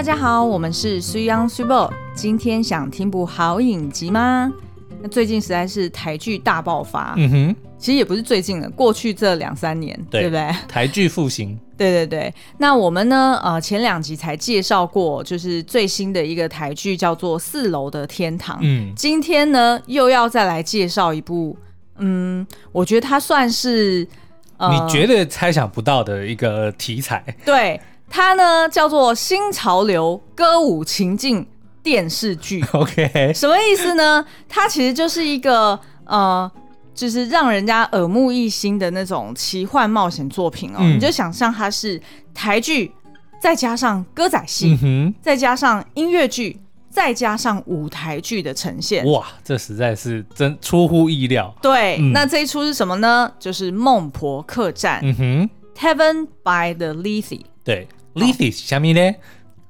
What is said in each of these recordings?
大家好，我们是 Suyang Subo。今天想听部好影集吗？那最近实在是台剧大爆发。嗯哼，其实也不是最近了，过去这两三年，对，对不对？台剧复兴。对对对。那我们呢？呃，前两集才介绍过，就是最新的一个台剧叫做《四楼的天堂》。嗯，今天呢又要再来介绍一部，嗯，我觉得它算是，呃，你绝对猜想不到的一个题材。对。它呢叫做新潮流歌舞情境电视剧，OK，什么意思呢？它其实就是一个呃，就是让人家耳目一新的那种奇幻冒险作品哦。嗯、你就想象它是台剧，再加上歌仔戏，再加上音乐剧，再加上舞台剧的呈现。哇，这实在是真出乎意料。对，嗯、那这一出是什么呢？就是《孟婆客栈》嗯哼，Heaven by the Lethy。对。Lethe 是什么呢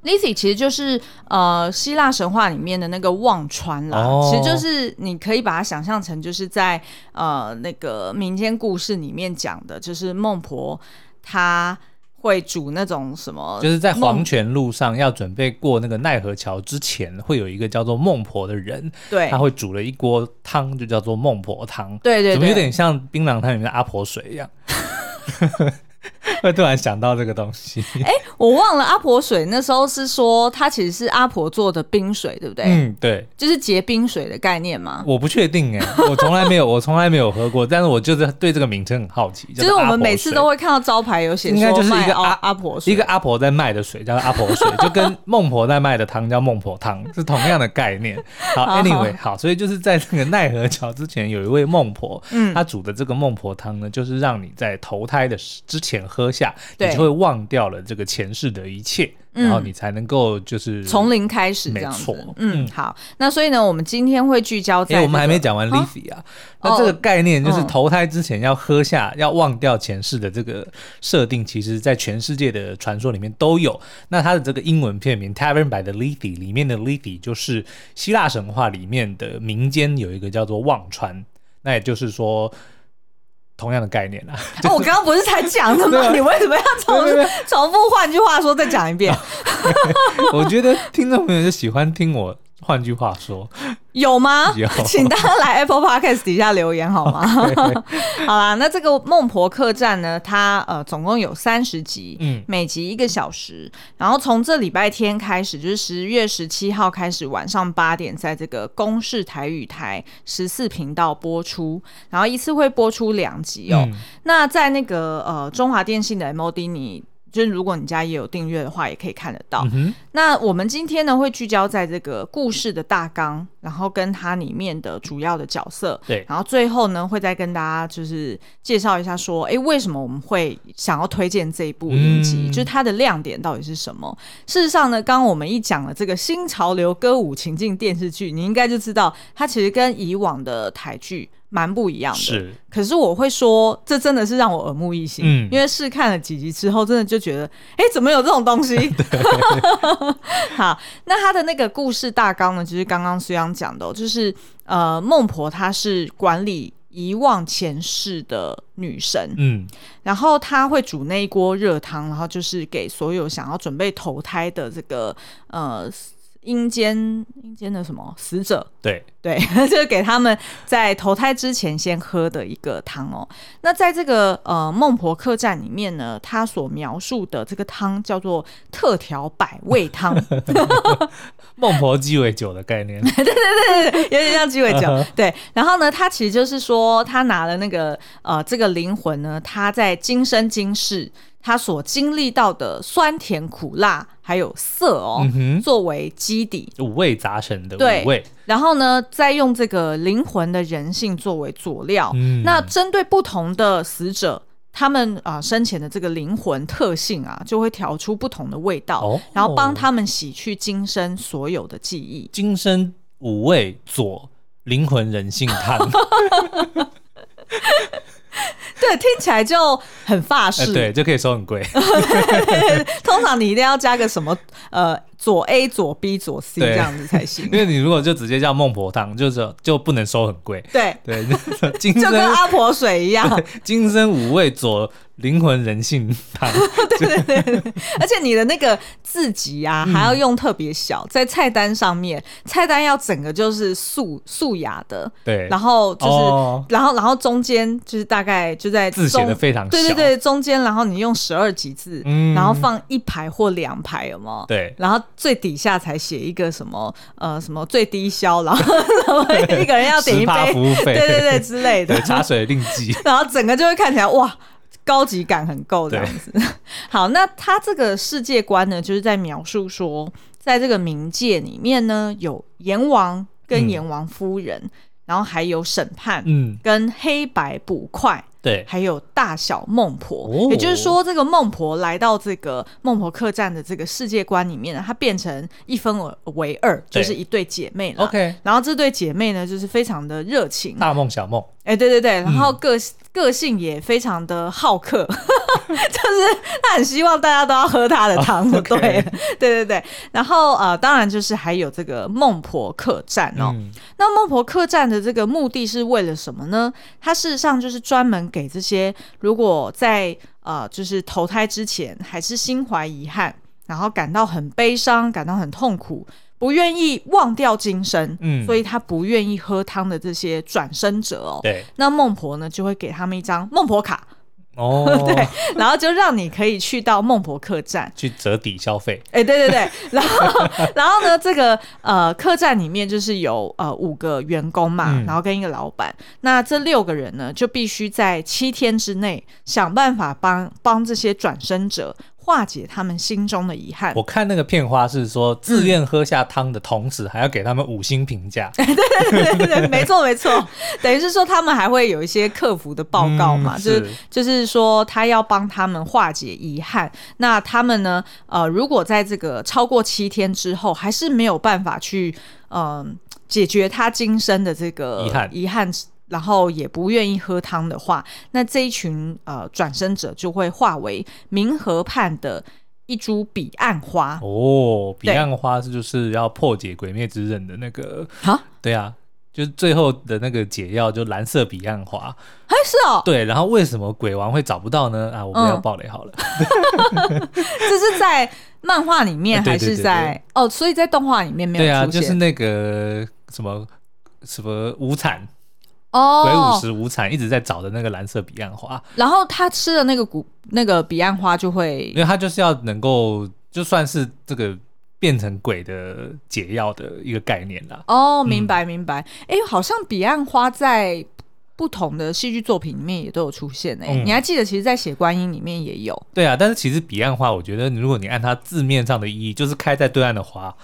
？Lethe 其实就是呃希腊神话里面的那个忘川啦，哦、其实就是你可以把它想象成就是在呃那个民间故事里面讲的，就是孟婆她会煮那种什么，就是在黄泉路上要准备过那个奈何桥之前，会有一个叫做孟婆的人，对，他会煮了一锅汤，就叫做孟婆汤，对，对对，怎么有点像槟榔摊里面的阿婆水一样。会突然想到这个东西，哎，我忘了阿婆水那时候是说它其实是阿婆做的冰水，对不对？嗯，对，就是结冰水的概念吗？我不确定哎，我从来没有，我从来没有喝过，但是我就是对这个名称很好奇。就是我们每次都会看到招牌有写，应该就是一个阿阿婆水，一个阿婆在卖的水叫阿婆水，就跟孟婆在卖的汤叫孟婆汤是同样的概念。好，Anyway，好，所以就是在那个奈何桥之前有一位孟婆，嗯，她煮的这个孟婆汤呢，就是让你在投胎的之前喝。下，你就会忘掉了这个前世的一切，然后你才能够就是从零开始。没错，嗯，好，那所以呢，我们今天会聚焦在、我们还没讲完 Lethe 啊，哦、那这个概念就是投胎之前要喝下，哦、要忘掉前世的这个设定，其实在全世界的传说里面都有。那它的这个英文片名 Tavern by the Lethe 里面的 Lethe 就是希腊神话里面的民间有一个叫做忘川，那也就是说。同样的概念啊！我刚刚不是才讲的吗？你为什么要重重复？换句话说，再讲一遍。我觉得听众朋友就喜欢听我换句话说。有吗？有，请大家来 Apple Podcast 底下留言好吗？好啦，那这个孟婆客栈呢，它呃总共有三十集，嗯，每集一个小时。然后从这礼拜天开始，就是十月十七号开始，晚上八点，在这个公视台语台十四频道播出。然后一次会播出两集哦。嗯、那在那个呃中华电信的 MOD 你。就是如果你家也有订阅的话，也可以看得到。嗯、那我们今天呢，会聚焦在这个故事的大纲，然后跟它里面的主要的角色。对，然后最后呢，会再跟大家就是介绍一下，说，哎，为什么我们会想要推荐这一部影集？嗯、就是它的亮点到底是什么？事实上呢，刚刚我们一讲了这个新潮流歌舞情境电视剧，你应该就知道，它其实跟以往的台剧。蛮不一样的，是。可是我会说，这真的是让我耳目一新，嗯，因为试看了几集之后，真的就觉得，哎，怎么有这种东西？好，那他的那个故事大纲呢，就是刚刚苏央讲的，就是呃，孟婆她是管理遗忘前世的女神，嗯，然后她会煮那一锅热汤，然后就是给所有想要准备投胎的这个呃。阴间阴间的什么死者？对对，就是给他们在投胎之前先喝的一个汤哦。那在这个呃孟婆客栈里面呢，他所描述的这个汤叫做特调百味汤，孟婆鸡尾酒的概念。对对对对，有点像鸡尾酒。Uh huh. 对，然后呢，他其实就是说，他拿了那个呃这个灵魂呢，他在今生今世。他所经历到的酸甜苦辣还有涩哦，嗯、作为基底，五味杂陈的五味，然后呢，再用这个灵魂的人性作为佐料。嗯、那针对不同的死者，他们啊、呃、生前的这个灵魂特性啊，就会调出不同的味道，哦、然后帮他们洗去今生所有的记忆。今生五味佐灵魂人性汤。对，听起来就很法式，呃、对，就可以收很贵。通常你一定要加个什么呃，左 A 左 B 左 C 这样子才行。因为你如果就直接叫孟婆汤，就是就不能收很贵。对对，就跟阿婆水一样。今生五味佐灵魂人性汤，对对对，而且你的那个字集啊，还要用特别小，在菜单上面，菜单要整个就是素素雅的，对，然后就是，然后然后中间就是大概就在字写的非常小，对对对，中间然后你用十二级字，然后放一排或两排，有没有？对，然后最底下才写一个什么呃什么最低消，然后一个人要点一杯服务费，对对对之类的，茶水另计，然后整个就会看起来哇。高级感很够这样子。好，那他这个世界观呢，就是在描述说，在这个冥界里面呢，有阎王跟阎王夫人，嗯、然后还有审判，嗯，跟黑白捕快。对，还有大小孟婆，哦、也就是说，这个孟婆来到这个孟婆客栈的这个世界观里面呢，它变成一分为二，就是一对姐妹了。OK，然后这对姐妹呢，就是非常的热情，大梦小梦。哎，对对对，然后个、嗯、个性也非常的好客，就是他很希望大家都要喝他的汤，对，对对对对。然后呃，当然就是还有这个孟婆客栈哦。嗯、那孟婆客栈的这个目的是为了什么呢？它事实上就是专门。给这些如果在呃就是投胎之前还是心怀遗憾，然后感到很悲伤、感到很痛苦、不愿意忘掉今生，嗯，所以他不愿意喝汤的这些转生者哦，对，那孟婆呢就会给他们一张孟婆卡。哦，对，然后就让你可以去到孟婆客栈去折抵消费。哎，对对对，然后然后呢，这个呃客栈里面就是有呃五个员工嘛，嗯、然后跟一个老板，那这六个人呢就必须在七天之内想办法帮帮这些转生者。化解他们心中的遗憾。我看那个片花是说，自愿喝下汤的同时，还要给他们五星评价。对对对对对，没错没错，等于是说他们还会有一些客服的报告嘛，就是就是说他要帮他们化解遗憾。那他们呢，呃，如果在这个超过七天之后，还是没有办法去嗯、呃、解决他今生的这个遗憾遗憾。然后也不愿意喝汤的话，那这一群呃转生者就会化为冥河畔的一株彼岸花哦。彼岸花是就是要破解鬼灭之刃的那个啊？蛤对啊，就是最后的那个解药，就蓝色彼岸花。哎是哦？对，然后为什么鬼王会找不到呢？啊，我不要暴雷好了。嗯、这是在漫画里面还是在？哦，所以在动画里面没有。对啊，就是那个什么什么无惨。哦，鬼舞辻无惨一直在找的那个蓝色彼岸花，然后他吃的那个古那个彼岸花就会，因为他就是要能够就算是这个变成鬼的解药的一个概念啦。哦，明白明白。哎、嗯，好像彼岸花在不同的戏剧作品里面也都有出现哎，嗯、你还记得？其实，在血观音里面也有。对啊，但是其实彼岸花，我觉得如果你按它字面上的意义，就是开在对岸的花。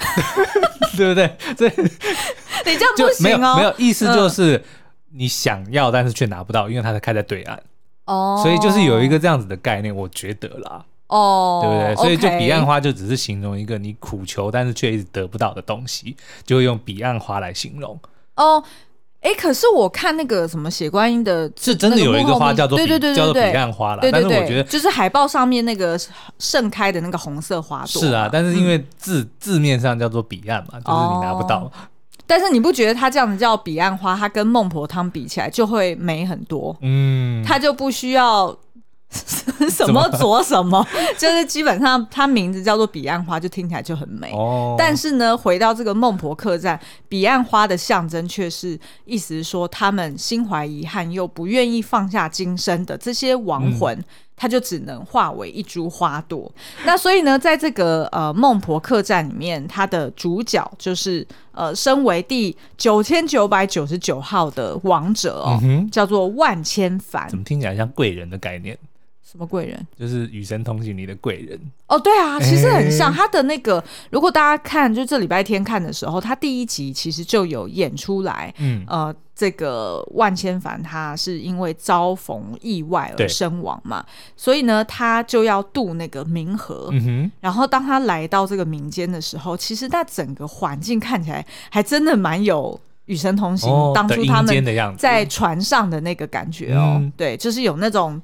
对不对？这 你这样不行哦。没有没有意思，就是你想要，但是却拿不到，因为它是开在对岸。哦，所以就是有一个这样子的概念，我觉得啦。哦，对不对？所以就彼岸花就只是形容一个你苦求，但是却一直得不到的东西，就会用彼岸花来形容。哦。哎，可是我看那个什么血观音的，是真的有一个花叫做对对对叫做彼岸花了。但是我觉得就是海报上面那个盛开的那个红色花朵。是啊，但是因为字字面上叫做彼岸嘛，就是你拿不到。但是你不觉得它这样子叫彼岸花，它跟孟婆汤比起来就会美很多？嗯，它就不需要。什么左什么，就是基本上它名字叫做彼岸花，就听起来就很美。哦，但是呢，回到这个孟婆客栈，彼岸花的象征却是，意思是说他们心怀遗憾又不愿意放下今生的这些亡魂，嗯、它就只能化为一株花朵。那所以呢，在这个呃孟婆客栈里面，它的主角就是呃身为第九千九百九十九号的王者哦，嗯、叫做万千帆。怎么听起来像贵人的概念？什么贵人？就是《与神同行》里的贵人哦，对啊，其实很像他的那个。欸、如果大家看，就这礼拜天看的时候，他第一集其实就有演出来。嗯，呃，这个万千帆他是因为遭逢意外而身亡嘛，所以呢，他就要渡那个冥河。嗯哼，然后当他来到这个民间的时候，其实那整个环境看起来还真的蛮有《与神同行》哦、当初他们在船上的那个感觉哦。嗯、对，就是有那种。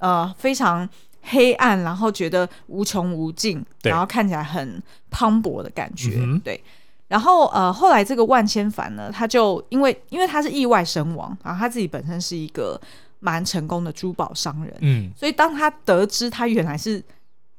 呃，非常黑暗，然后觉得无穷无尽，然后看起来很磅礴的感觉，嗯、对。然后呃，后来这个万千帆呢，他就因为因为他是意外身亡，然后他自己本身是一个蛮成功的珠宝商人。嗯，所以当他得知他原来是。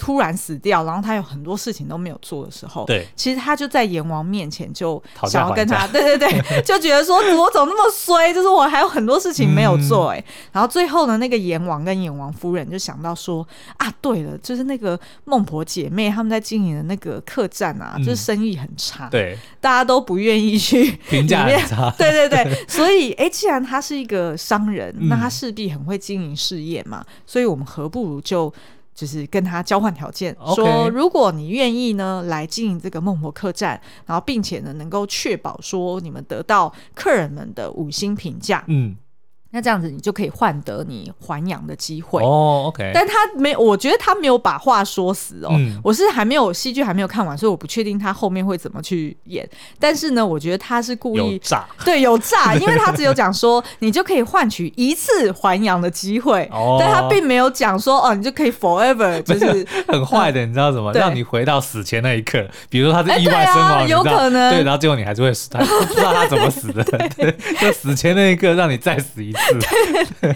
突然死掉，然后他有很多事情都没有做的时候，对，其实他就在阎王面前就想要跟他，对 对对，就觉得说我怎么那么衰，就是我还有很多事情没有做哎、欸，嗯、然后最后呢，那个阎王跟阎王夫人就想到说啊，对了，就是那个孟婆姐妹他们在经营的那个客栈啊，嗯、就是生意很差，对，大家都不愿意去 评价很差，对对对，所以哎，既然他是一个商人，那他势必很会经营事业嘛，嗯、所以我们何不如就。就是跟他交换条件说如果你愿意呢来经营这个孟婆客栈，然后并且呢能够确保说你们得到客人们的五星评价，嗯。那这样子，你就可以换得你还阳的机会哦。OK，但他没，我觉得他没有把话说死哦。嗯、我是还没有戏剧还没有看完，所以我不确定他后面会怎么去演。但是呢，我觉得他是故意对，有诈，因为他只有讲说你就可以换取一次还阳的机会，哦、但他并没有讲说哦，你就可以 forever，就是很坏的，你知道什么？让你回到死前那一刻，比如说他是意外身亡，欸啊、有可能对，然后最后你还是会死，他不知道他怎么死的，对，就死前那一刻让你再死一次。对，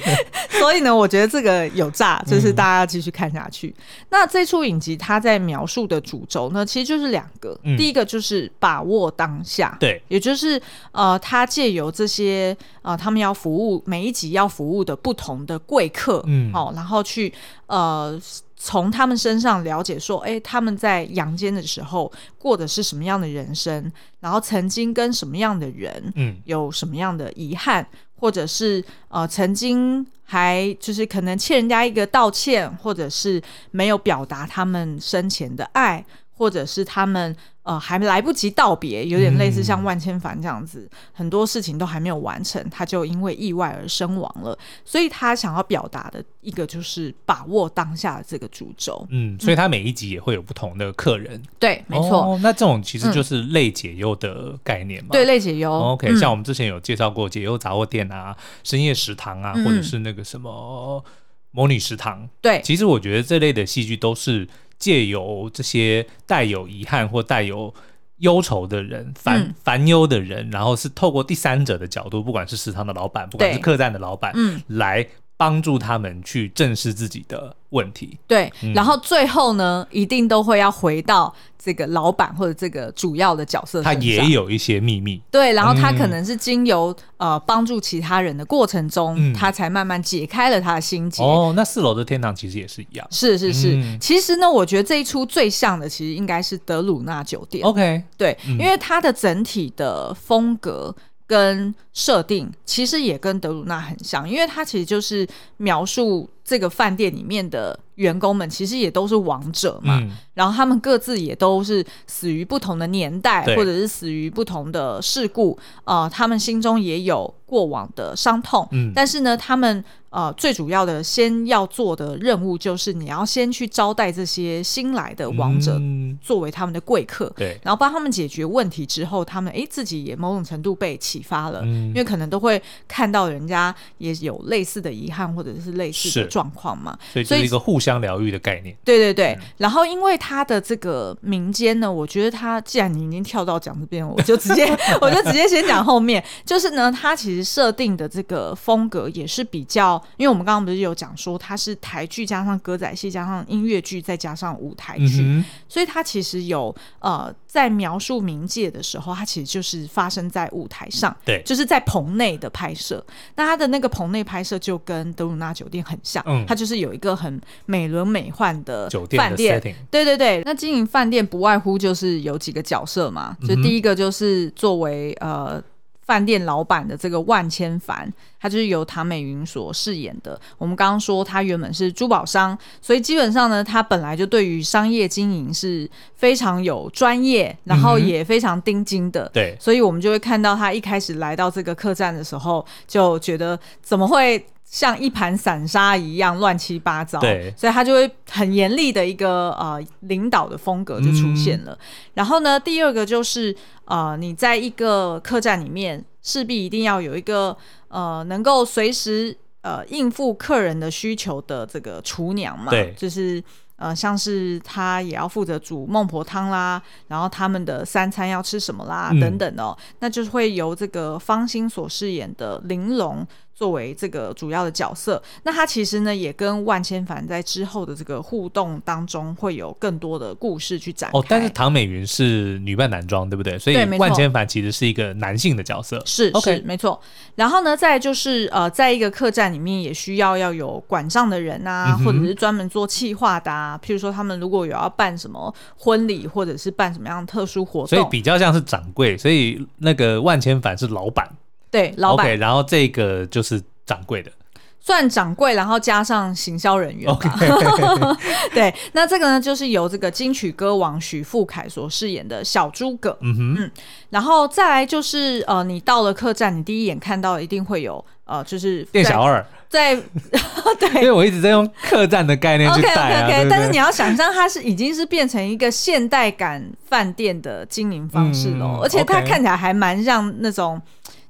所以呢，我觉得这个有诈，就是大家继续看下去。嗯、那这出影集它在描述的主轴呢，其实就是两个。嗯、第一个就是把握当下，对，也就是呃，他借由这些呃，他们要服务每一集要服务的不同的贵客，嗯，好、哦，然后去呃。从他们身上了解说，哎，他们在阳间的时候过的是什么样的人生，然后曾经跟什么样的人，嗯，有什么样的遗憾，嗯、或者是呃，曾经还就是可能欠人家一个道歉，或者是没有表达他们生前的爱，或者是他们。呃，还来不及道别，有点类似像万千帆这样子，嗯、很多事情都还没有完成，他就因为意外而身亡了。所以他想要表达的一个就是把握当下的这个主轴。嗯，所以他每一集也会有不同的客人。嗯、对，没错、哦。那这种其实就是类解忧的概念嘛？对，类解忧。OK，、嗯、像我们之前有介绍过解忧杂货店啊、深夜食堂啊，或者是那个什么魔女食堂。对，其实我觉得这类的戏剧都是。借由这些带有遗憾或带有忧愁的人、烦烦忧的人，然后是透过第三者的角度，不管是食堂的老板，不管是客栈的老板，嗯，来。帮助他们去正视自己的问题，对，嗯、然后最后呢，一定都会要回到这个老板或者这个主要的角色。他也有一些秘密，对，然后他可能是经由、嗯、呃帮助其他人的过程中，嗯、他才慢慢解开了他的心结。哦，那四楼的天堂其实也是一样，是是是。嗯、其实呢，我觉得这一出最像的，其实应该是德鲁纳酒店。OK，对，嗯、因为它的整体的风格。跟设定其实也跟德鲁纳很像，因为它其实就是描述这个饭店里面的员工们，其实也都是王者嘛。嗯、然后他们各自也都是死于不同的年代，或者是死于不同的事故。呃，他们心中也有过往的伤痛。嗯、但是呢，他们。呃，最主要的先要做的任务就是你要先去招待这些新来的王者，作为他们的贵客，嗯、对，然后帮他们解决问题之后，他们哎自己也某种程度被启发了，嗯、因为可能都会看到人家也有类似的遗憾或者是类似的状况嘛，所以这是一个互相疗愈的概念。对对对，嗯、然后因为他的这个民间呢，我觉得他既然你已经跳到讲这边，我就直接我就直接先讲后面，就是呢，他其实设定的这个风格也是比较。因为我们刚刚不是有讲说它是台剧加上歌仔戏加上音乐剧再加上舞台剧，嗯、所以它其实有呃在描述冥界的时候，它其实就是发生在舞台上，对，就是在棚内的拍摄。那它的那个棚内拍摄就跟德鲁纳酒店很像，嗯，它就是有一个很美轮美奂的饭店，对对对。那经营饭店不外乎就是有几个角色嘛，就第一个就是作为呃。饭店老板的这个万千帆，他就是由唐美云所饰演的。我们刚刚说他原本是珠宝商，所以基本上呢，他本来就对于商业经营是非常有专业，然后也非常盯紧的。对、所以我们就会看到他一开始来到这个客栈的时候，就觉得怎么会？像一盘散沙一样乱七八糟，对，所以他就会很严厉的一个呃领导的风格就出现了。嗯、然后呢，第二个就是呃，你在一个客栈里面，势必一定要有一个呃能够随时呃应付客人的需求的这个厨娘嘛，对，就是。呃，像是他也要负责煮孟婆汤啦，然后他们的三餐要吃什么啦，嗯、等等哦，那就是会由这个方心所饰演的玲珑作为这个主要的角色，那他其实呢也跟万千帆在之后的这个互动当中会有更多的故事去展开。哦，但是唐美云是女扮男装，对不对？所以万千帆其实是一个男性的角色。是，OK，没错。然后呢，再就是呃，在一个客栈里面也需要要有管账的人啊，嗯、或者是专门做企划的啊。譬如说，他们如果有要办什么婚礼，或者是办什么样的特殊活动，所以比较像是掌柜。所以那个万千帆是老板。对，老板。然后这个就是掌柜的，算掌柜，然后加上行销人员。对，那这个呢，就是由这个金曲歌王许富凯所饰演的小诸葛。嗯哼，嗯，然后再来就是呃，你到了客栈，你第一眼看到一定会有呃，就是店小二在。对，因为我一直在用客栈的概念去带啊。OK OK OK，但是你要想象它是已经是变成一个现代感饭店的经营方式了，嗯、而且它看起来还蛮像那种。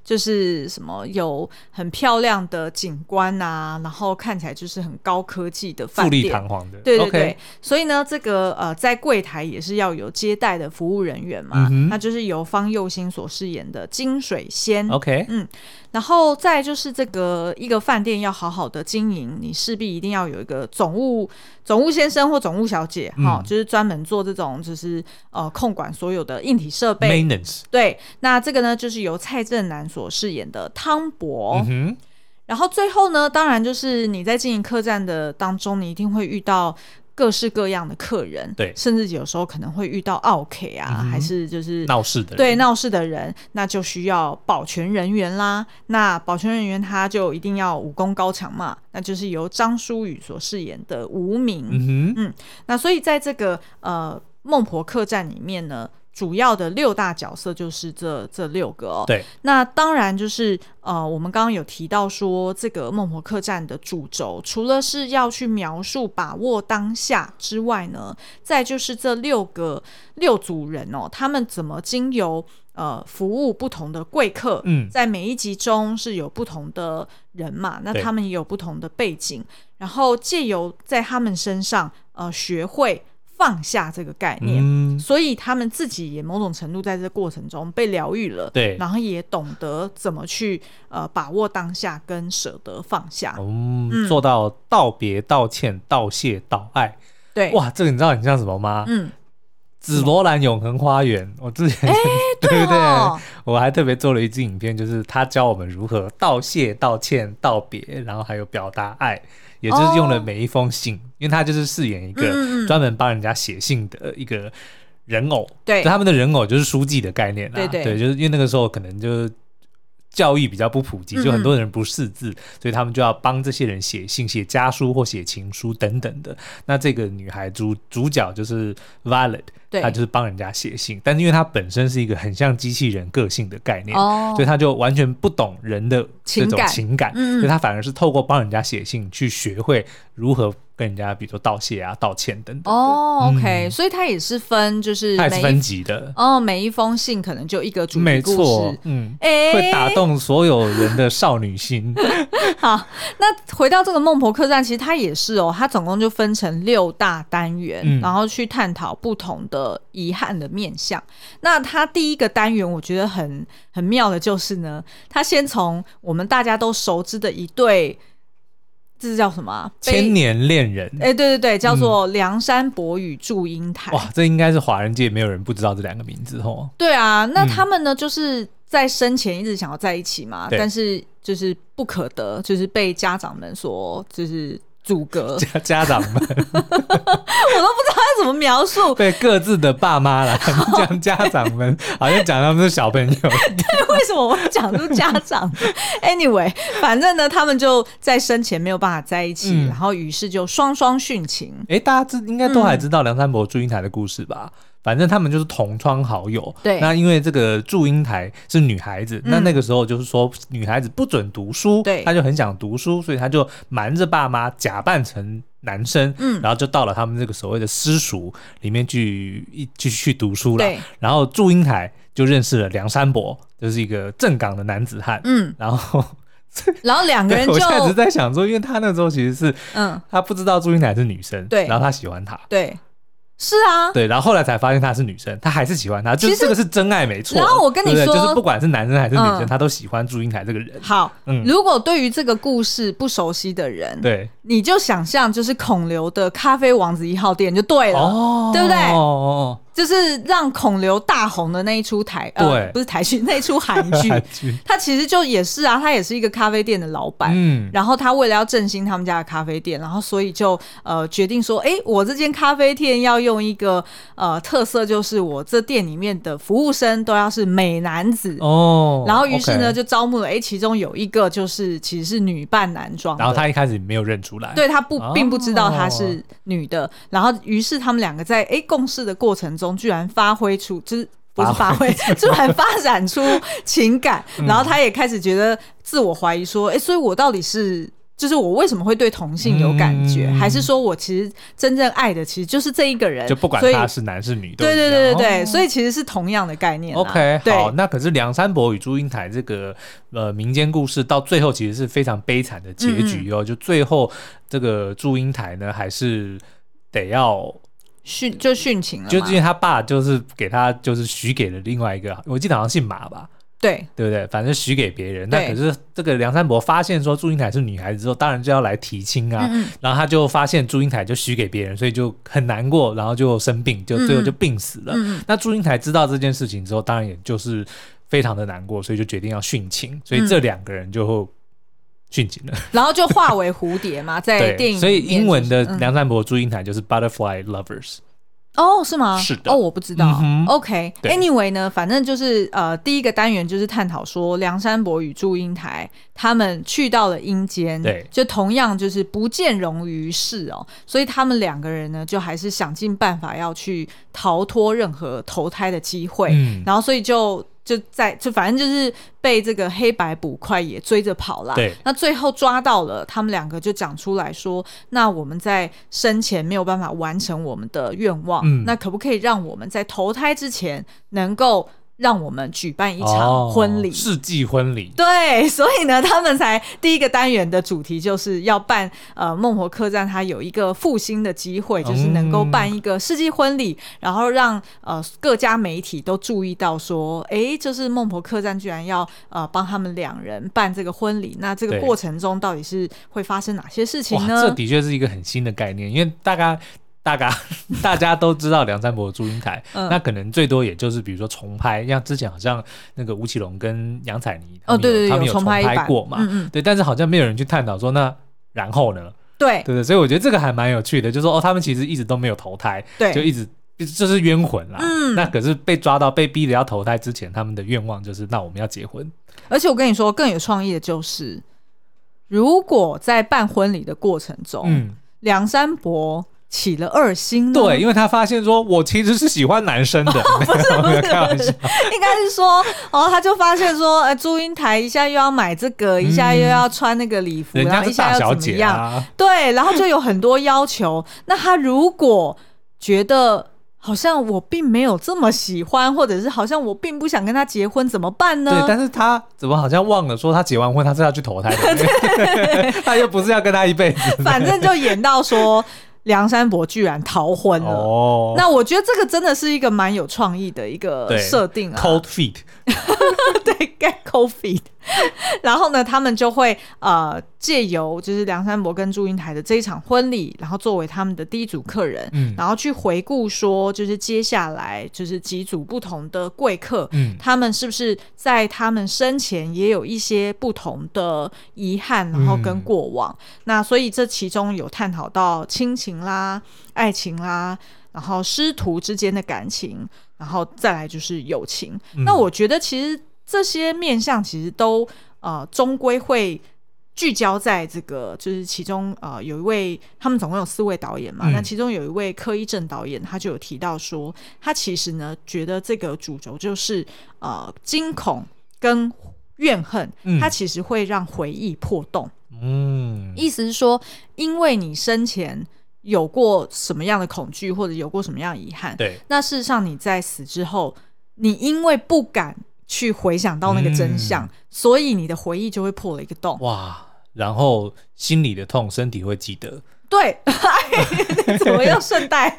就是什么有很漂亮的景观啊，然后看起来就是很高科技的饭店，富丽堂皇的。对对对，Okay. 所以呢，这个呃，在柜台也是要有接待的服务人员嘛，嗯、那就是由方佑兴所饰演的金水仙。OK，嗯。然后再就是这个一个饭店要好好的经营，你势必一定要有一个总务总务先生或总务小姐，哈、嗯哦，就是专门做这种就是呃控管所有的硬体设备。Maintenance。对，那这个呢就是由蔡正南所饰演的汤博。嗯、然后最后呢，当然就是你在经营客栈的当中，你一定会遇到。各式各样的客人，对，甚至有时候可能会遇到奥 K 啊，嗯、还是就是闹事的人，对，闹事的人，那就需要保全人员啦。那保全人员他就一定要武功高强嘛，那就是由张舒宇所饰演的无名。嗯哼，嗯，那所以在这个呃孟婆客栈里面呢。主要的六大角色就是这这六个哦。对，那当然就是呃，我们刚刚有提到说，这个孟婆客栈的主轴，除了是要去描述把握当下之外呢，再就是这六个六组人哦，他们怎么经由呃服务不同的贵客，嗯，在每一集中是有不同的人嘛，那他们也有不同的背景，然后借由在他们身上呃学会。放下这个概念，嗯、所以他们自己也某种程度在这个过程中被疗愈了，对，然后也懂得怎么去呃把握当下跟舍得放下，嗯，嗯。做到道别、道歉、道谢、道爱，对，哇，这个你知道很像什么吗？嗯，紫罗兰永恒花园，我之前、欸、对不对？哦、我还特别做了一支影片，就是他教我们如何道谢、道歉、道别，然后还有表达爱。也就是用了每一封信，哦、因为他就是饰演一个专门帮人家写信的一个人偶，对，他们的人偶就是书记的概念啊，对对，对，就是因为那个时候可能就。教育比较不普及，就很多人不识字，所以他们就要帮这些人写信、写家书或写情书等等的。那这个女孩主主角就是 Violet，对。她就是帮人家写信，但是因为她本身是一个很像机器人个性的概念，哦、所以她就完全不懂人的这种情感，所以她反而是透过帮人家写信去学会如何。跟人家比如说道谢啊、道歉等等。哦、oh，OK，、嗯、所以它也是分，就是它是分级的。哦，每一封信可能就一个主题故事，没错，嗯，会打动所有人的少女心。好，那回到这个孟婆客栈，其实它也是哦，它总共就分成六大单元，嗯、然后去探讨不同的遗憾的面向。那它第一个单元，我觉得很很妙的就是呢，它先从我们大家都熟知的一对。这是叫什么、啊？千年恋人。哎，对对对，叫做梁山伯与祝英台。哇，这应该是华人界没有人不知道这两个名字哦。对啊，那他们呢，嗯、就是在生前一直想要在一起嘛，但是就是不可得，就是被家长们所就是。阻隔家 家长们，我都不知道要怎么描述。对各自的爸妈来讲，家长们好像讲他们是小朋友。对，为什么我讲出家长？Anyway，反正呢，他们就在生前没有办法在一起，嗯、然后于是就双双殉情。哎、欸，大家知应该都还知道梁山伯祝英台的故事吧？嗯反正他们就是同窗好友。对。那因为这个祝英台是女孩子，嗯、那那个时候就是说女孩子不准读书，对，她就很想读书，所以她就瞒着爸妈，假扮成男生，嗯，然后就到了他们这个所谓的私塾里面去一继续去读书了。对。然后祝英台就认识了梁山伯，就是一个正港的男子汉。嗯。然后，然后两个人就，我现在一直在想说，因为他那时候其实是，嗯，他不知道祝英台是女生，对，然后他喜欢她，对。是啊，对，然后后来才发现她是女生，她还是喜欢她，就是这个是真爱没错。然后我跟你说，就是不管是男生还是女生，他都喜欢祝英台这个人。好，嗯，如果对于这个故事不熟悉的人，对，你就想象就是孔刘的咖啡王子一号店就对了，对不对？哦哦。就是让孔刘大红的那一出台，对，呃、不是台剧，那一出 韩剧，他其实就也是啊，他也是一个咖啡店的老板，嗯，然后他为了要振兴他们家的咖啡店，然后所以就呃决定说，哎，我这间咖啡店要用一个呃特色，就是我这店里面的服务生都要是美男子。哦，然后于是呢就招募了，哎，其中有一个就是其实是女扮男装，然后他一开始没有认出来，对他不并不知道她是女的，哦、然后于是他们两个在哎共事的过程中。居然发挥出，就是不是发挥，居 然发展出情感，然后他也开始觉得自我怀疑，说：“哎，所以我到底是，就是我为什么会对同性有感觉，还是说我其实真正爱的其实就是这一个人？就不管他是男是女，对对对对对，所以其实是同样的概念。OK，好，那可是梁山伯与祝英台这个呃民间故事到最后其实是非常悲惨的结局哦，就最后这个祝英台呢还是得要。殉就殉情了，就因为他爸就是给他就是许给了另外一个，我记得好像姓马吧，对对不对？反正许给别人。那可是这个梁山伯发现说祝英台是女孩子之后，当然就要来提亲啊。嗯嗯然后他就发现祝英台就许给别人，所以就很难过，然后就生病，就最后就病死了。那祝英台知道这件事情之后，当然也就是非常的难过，所以就决定要殉情。所以这两个人就殉情了，嗯、然后就化为蝴蝶嘛，在电影。所以英文的梁山伯祝英台就是 Butterfly Lovers。哦，是吗？是的。哦，我不知道。嗯、OK，Anyway 呢，反正就是呃，第一个单元就是探讨说梁山伯与祝英台他们去到了阴间，对，就同样就是不见容于世哦，所以他们两个人呢，就还是想尽办法要去逃脱任何投胎的机会，嗯、然后所以就。就在就反正就是被这个黑白捕快也追着跑了。对，那最后抓到了，他们两个就讲出来说：“那我们在生前没有办法完成我们的愿望，嗯、那可不可以让我们在投胎之前能够？”让我们举办一场婚礼，世纪婚礼。对，所以呢，他们才第一个单元的主题就是要办呃孟婆客栈，它有一个复兴的机会，就是能够办一个世纪婚礼，然后让呃各家媒体都注意到说，哎，就是孟婆客栈居然要呃帮他们两人办这个婚礼，那这个过程中到底是会发生哪些事情呢？这的确是一个很新的概念，因为大概。大家 大家都知道梁山伯祝英台，嗯、那可能最多也就是比如说重拍，像之前好像那个吴奇隆跟杨采妮，哦对对，他们有重拍过嘛，嗯嗯对，但是好像没有人去探讨说那然后呢？对对对，所以我觉得这个还蛮有趣的，就是说哦，他们其实一直都没有投胎，对，就一直就是冤魂啦。嗯，那可是被抓到被逼着要投胎之前，他们的愿望就是那我们要结婚。而且我跟你说更有创意的就是，如果在办婚礼的过程中，嗯，梁山伯。起了二心，对，因为他发现说，我其实是喜欢男生的，不是不是 不是，应该是说，哦，他就发现说，呃，祝英台一下又要买这个，一下又要穿那个礼服，然后一下要怎么样？对，然后就有很多要求。那他如果觉得好像我并没有这么喜欢，或者是好像我并不想跟他结婚，怎么办呢？对，但是他怎么好像忘了说，他结完婚他是要去投胎的，他又不是要跟他一辈子，反正就演到说。梁山伯居然逃婚了，哦、那我觉得这个真的是一个蛮有创意的一个设定啊。Cold feet，对，get cold feet。然后呢，他们就会呃借由就是梁山伯跟祝英台的这一场婚礼，然后作为他们的第一组客人，嗯，然后去回顾说，就是接下来就是几组不同的贵客，嗯，他们是不是在他们生前也有一些不同的遗憾，然后跟过往。嗯、那所以这其中有探讨到亲情啦、爱情啦，然后师徒之间的感情，然后再来就是友情。嗯、那我觉得其实。这些面向其实都呃，终归会聚焦在这个，就是其中呃，有一位他们总共有四位导演嘛，嗯、那其中有一位柯一正导演，他就有提到说，他其实呢觉得这个主轴就是呃，惊恐跟怨恨，嗯、他其实会让回忆破洞。嗯，意思是说，因为你生前有过什么样的恐惧，或者有过什么样的遗憾，对，那事实上你在死之后，你因为不敢。去回想到那个真相，嗯、所以你的回忆就会破了一个洞。哇！然后心里的痛，身体会记得。对，怎么又顺带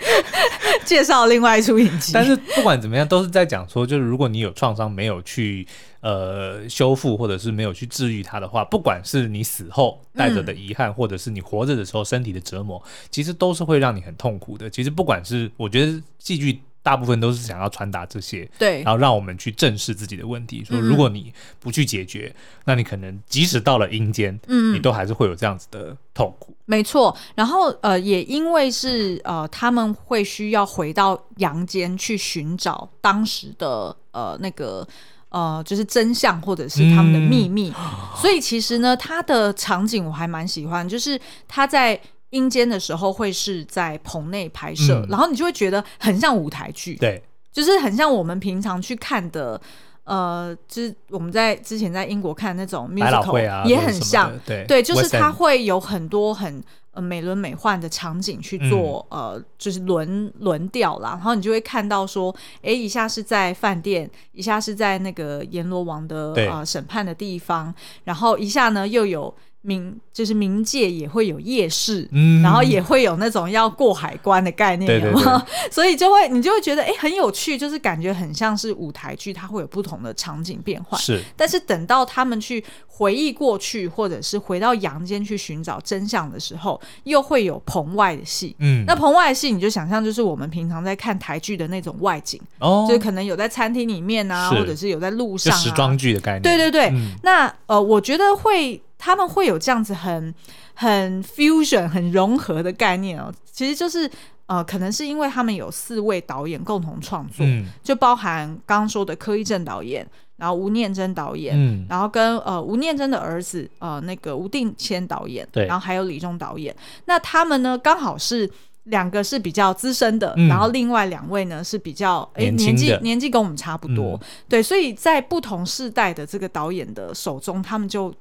介绍另外一出影集？但是不管怎么样，都是在讲说，就是如果你有创伤没有去呃修复，或者是没有去治愈它的话，不管是你死后带着的遗憾，嗯、或者是你活着的时候身体的折磨，其实都是会让你很痛苦的。其实不管是我觉得戏剧。大部分都是想要传达这些，对，然后让我们去正视自己的问题。说如果你不去解决，嗯、那你可能即使到了阴间，嗯，你都还是会有这样子的痛苦。没错。然后呃，也因为是呃，他们会需要回到阳间去寻找当时的呃那个呃，就是真相或者是他们的秘密。嗯、所以其实呢，他的场景我还蛮喜欢，就是他在。阴间的时候会是在棚内拍摄，嗯、然后你就会觉得很像舞台剧，对，就是很像我们平常去看的，呃，就是我们在之前在英国看的那种 musical，啊、也很像，对，对，就是它会有很多很呃美轮美奂的场景去做，嗯、呃，就是轮轮调啦，然后你就会看到说，哎，一下是在饭店，一下是在那个阎罗王的对。呃审判的地方，然后一下呢又有。冥就是冥界也会有夜市，嗯，然后也会有那种要过海关的概念，对对对，所以就会你就会觉得哎、欸、很有趣，就是感觉很像是舞台剧，它会有不同的场景变换。是，但是等到他们去回忆过去，或者是回到阳间去寻找真相的时候，又会有棚外的戏。嗯，那棚外的戏你就想象就是我们平常在看台剧的那种外景，哦，就是可能有在餐厅里面啊，或者是有在路上、啊，时装剧的概念。对对对，嗯、那呃，我觉得会。他们会有这样子很很很 fusion 很融合的概念哦，其实就是呃，可能是因为他们有四位导演共同创作，嗯、就包含刚刚说的柯一正导演，然后吴念真导演，嗯、然后跟呃吴念真的儿子呃那个吴定谦导演，对，然后还有李忠导演，那他们呢刚好是两个是比较资深的，嗯、然后另外两位呢是比较哎年纪年纪跟我们差不多，嗯、对，所以在不同世代的这个导演的手中，他们就。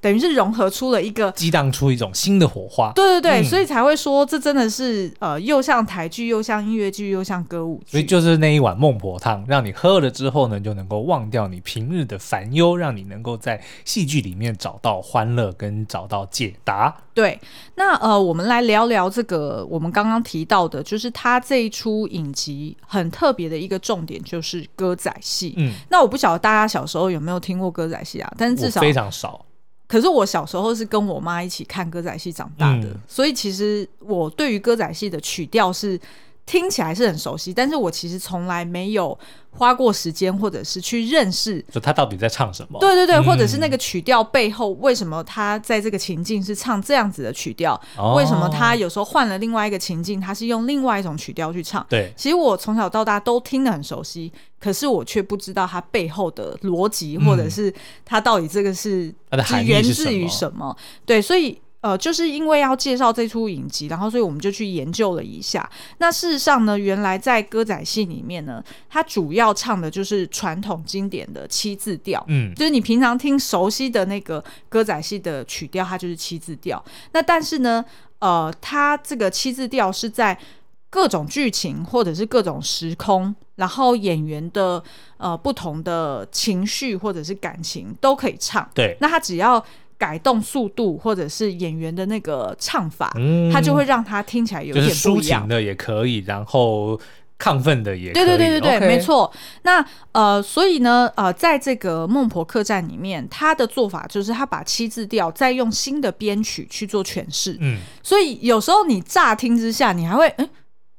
等于是融合出了一个激荡出一种新的火花，对对对，嗯、所以才会说这真的是呃，又像台剧，又像音乐剧，又像歌舞剧。所以就是那一碗孟婆汤，让你喝了之后呢，就能够忘掉你平日的烦忧，让你能够在戏剧里面找到欢乐跟找到解答。对，那呃，我们来聊聊这个我们刚刚提到的，就是他这一出影集很特别的一个重点，就是歌仔戏。嗯，那我不晓得大家小时候有没有听过歌仔戏啊？但是至少非常少。可是我小时候是跟我妈一起看歌仔戏长大的，嗯、所以其实我对于歌仔戏的曲调是听起来是很熟悉，但是我其实从来没有花过时间或者是去认识，就他到底在唱什么？对对对，嗯、或者是那个曲调背后为什么他在这个情境是唱这样子的曲调？哦、为什么他有时候换了另外一个情境，他是用另外一种曲调去唱？对，其实我从小到大都听得很熟悉。可是我却不知道它背后的逻辑，或者是它到底这个是源自于什么？对，所以呃，就是因为要介绍这出影集，然后所以我们就去研究了一下。那事实上呢，原来在歌仔戏里面呢，它主要唱的就是传统经典的七字调，嗯，就是你平常听熟悉的那个歌仔戏的曲调，它就是七字调。那但是呢，呃，它这个七字调是在各种剧情或者是各种时空，然后演员的呃不同的情绪或者是感情都可以唱。对，那他只要改动速度或者是演员的那个唱法，嗯，他就会让他听起来有点不一样。就是抒情的也可以，然后亢奋的也可以。对对对对对没错。那呃，所以呢，呃，在这个《孟婆客栈》里面，他的做法就是他把七字调再用新的编曲去做诠释。嗯，所以有时候你乍听之下，你还会哎。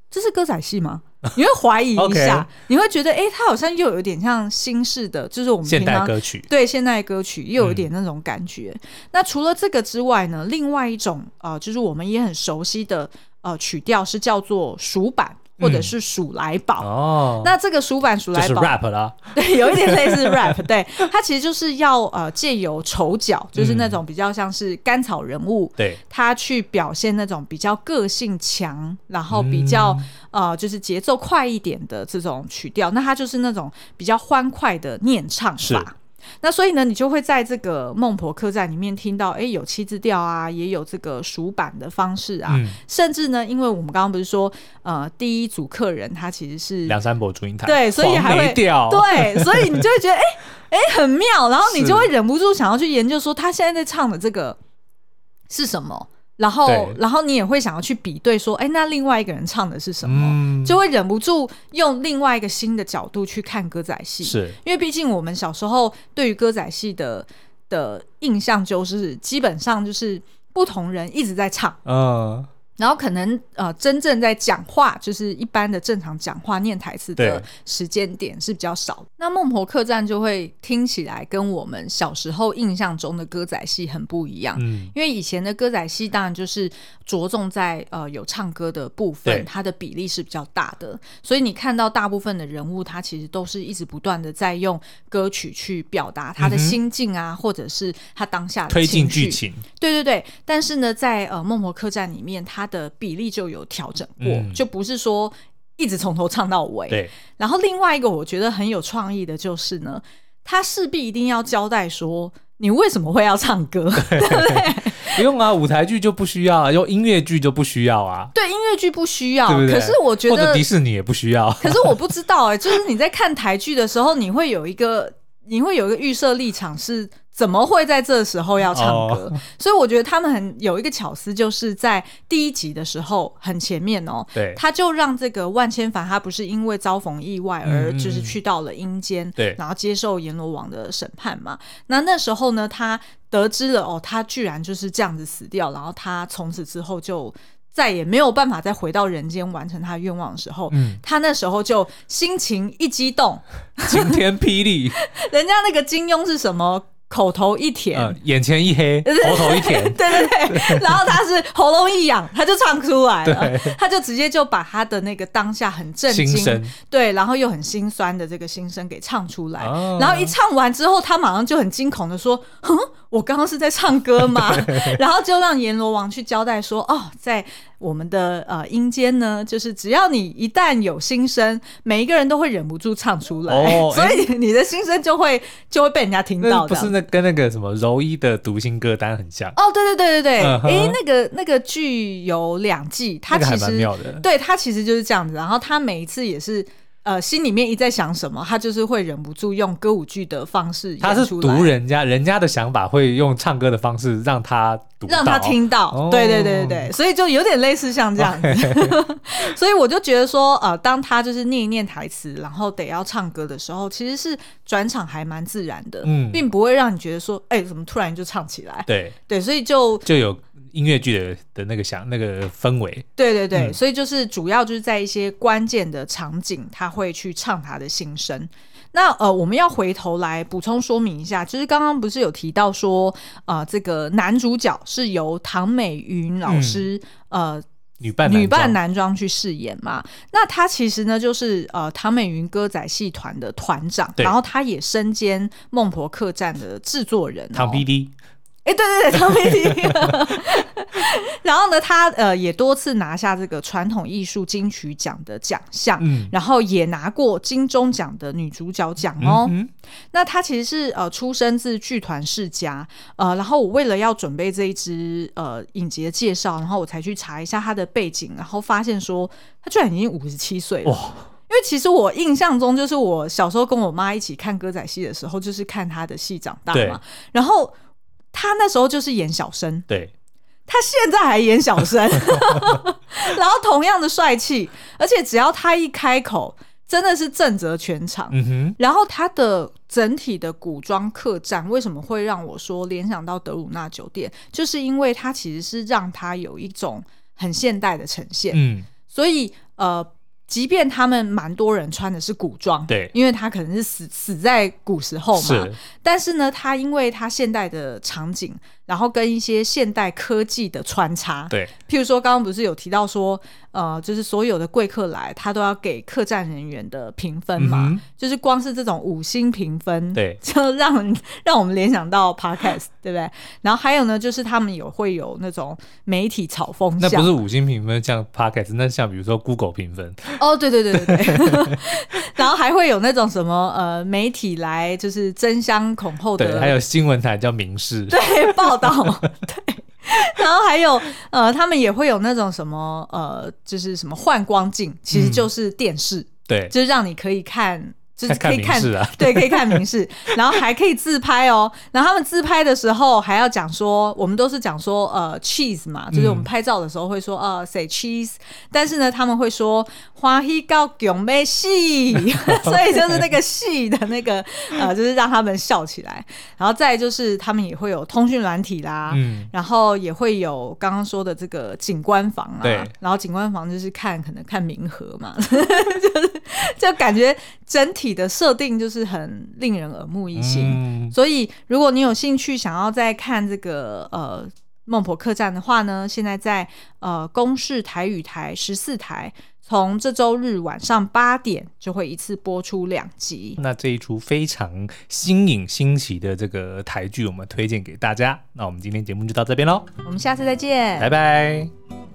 这是歌仔戏吗？你会怀疑一下你会觉得，哎、欸，它好像又有点像新式的，就是我们平常现代歌曲，对现代歌曲又有一点那种感觉。嗯、那除了这个之外呢，另外一种呃，就是我们也很熟悉的呃曲调是叫做蜀板。或者是数来宝、嗯、哦，那这个蜀板数来宝。rap 啦，对，有一点类似 rap，对，它其实就是要呃借由丑角，就是那种比较像是甘草人物，对、嗯，他去表现那种比较个性强，然后比较、嗯、呃就是节奏快一点的这种曲调，那它就是那种比较欢快的念唱法。那所以呢，你就会在这个孟婆客栈里面听到，哎，有七字调啊，也有这个数板的方式啊，嗯、甚至呢，因为我们刚刚不是说，呃，第一组客人他其实是梁山伯祝英台，对，所以还会调，对，所以你就会觉得，哎，哎，很妙，然后你就会忍不住想要去研究说，他现在在唱的这个是什么？然后然后你也会想要去比对说，哎，那另外一个人唱的是什么，嗯、就会忍不住用另外一个新的角度去看歌仔戏，是。因为毕竟我们小时候对于歌仔戏的的印象就是基本上就是不同人一直在唱，嗯。然后可能呃，真正在讲话，就是一般的正常讲话念台词的时间点是比较少。那《孟婆客栈》就会听起来跟我们小时候印象中的歌仔戏很不一样。嗯，因为以前的歌仔戏当然就是着重在呃有唱歌的部分，它的比例是比较大的。所以你看到大部分的人物，他其实都是一直不断的在用歌曲去表达他的心境啊，嗯、或者是他当下的推进剧情。对对对。但是呢，在呃《孟婆客栈》里面，他的比例就有调整过，嗯、就不是说一直从头唱到尾。对。然后另外一个我觉得很有创意的就是呢，他势必一定要交代说你为什么会要唱歌，对，对不对？不用啊，舞台剧就不需要啊，用音乐剧就不需要啊。对，音乐剧不需要，对不对？可是我觉得或者迪士尼也不需要。可是我不知道哎、欸，就是你在看台剧的时候，你会有一个，你会有一个预设立场是。怎么会在这时候要唱歌？Oh. 所以我觉得他们很有一个巧思，就是在第一集的时候很前面哦，对，他就让这个万千帆他不是因为遭逢意外而就是去到了阴间，对、嗯，然后接受阎罗王的审判嘛。那那时候呢，他得知了哦，他居然就是这样子死掉，然后他从此之后就再也没有办法再回到人间完成他的愿望的时候，嗯，他那时候就心情一激动，晴天霹雳，人家那个金庸是什么？口头一甜，嗯，眼前一黑，口头一甜，对 对对，然后他是喉咙一痒，他就唱出来了，他就直接就把他的那个当下很震惊，对，然后又很心酸的这个心声给唱出来，然后一唱完之后，他马上就很惊恐的说：“哼，我刚刚是在唱歌吗？”然后就让阎罗王去交代说：“哦，在。”我们的呃阴间呢，就是只要你一旦有心声，每一个人都会忍不住唱出来，哦、所以你的心声就会就会被人家听到。不是那跟那个什么柔一的读心歌单很像哦？对对对对对，哎、嗯，那个那个剧有两季，它其实、妙的，对，它其实就是这样子，然后它每一次也是。呃，心里面一在想什么，他就是会忍不住用歌舞剧的方式。他是读人家，人家的想法会用唱歌的方式让他读，让他听到。哦、对对对对对，所以就有点类似像这样子。所以我就觉得说，呃，当他就是念一念台词，然后得要唱歌的时候，其实是转场还蛮自然的，嗯，并不会让你觉得说，哎、欸，怎么突然就唱起来？对对，所以就就有。音乐剧的的那个想那个氛围，对对对，嗯、所以就是主要就是在一些关键的场景，他会去唱他的心声。那呃，我们要回头来补充说明一下，就是刚刚不是有提到说，呃，这个男主角是由唐美云老师、嗯、呃女扮女扮男装去饰演嘛？那他其实呢，就是呃唐美云歌仔戏团的团长，然后他也身兼孟婆客栈的制作人、哦，唐 PD。哎，欸、对对对。然后呢，他呃也多次拿下这个传统艺术金曲奖的奖项，嗯，然后也拿过金钟奖的女主角奖哦。嗯、那他其实是呃出身自剧团世家，呃，然后我为了要准备这一支呃影集的介绍，然后我才去查一下他的背景，然后发现说他居然已经五十七岁了。哇！因为其实我印象中，就是我小时候跟我妈一起看歌仔戏的时候，就是看她的戏长大嘛，然后。他那时候就是演小生，对，他现在还演小生，然后同样的帅气，而且只要他一开口，真的是震慑全场。嗯哼，然后他的整体的古装客栈为什么会让我说联想到德鲁纳酒店，就是因为他其实是让他有一种很现代的呈现。嗯，所以呃。即便他们蛮多人穿的是古装，对，因为他可能是死死在古时候嘛，是但是呢，他因为他现代的场景。然后跟一些现代科技的穿插，对，譬如说刚刚不是有提到说，呃，就是所有的贵客来，他都要给客栈人员的评分嘛，嗯、就是光是这种五星评分，对，就让让我们联想到 Podcast，对不对？然后还有呢，就是他们有会有那种媒体炒风向，那不是五星评分像 Podcast，那像比如说 Google 评分，哦，对对对对对，然后还会有那种什么呃媒体来就是争相恐后的，对，还有新闻台叫民视，对报。到 对，然后还有呃，他们也会有那种什么呃，就是什么幻光镜，其实就是电视，嗯、对，就是让你可以看就是可以看，对，可以看名士，然后还可以自拍哦。然后他们自拍的时候还要讲说，我们都是讲说呃 cheese 嘛，就是我们拍照的时候会说呃 say cheese，但是呢他们会说欢喜到囧妹戏，所以就是那个戏的那个呃，就是让他们笑起来。然后再就是他们也会有通讯软体啦，嗯，然后也会有刚刚说的这个景观房啊，对，然后景观房就是看可能看明和嘛，就是就感觉整体。的设定就是很令人耳目一新，嗯、所以如果你有兴趣想要再看这个呃孟婆客栈的话呢，现在在呃公视台语台十四台，从这周日晚上八点就会一次播出两集。那这一出非常新颖新奇的这个台剧，我们推荐给大家。那我们今天节目就到这边喽，我们下次再见，拜拜。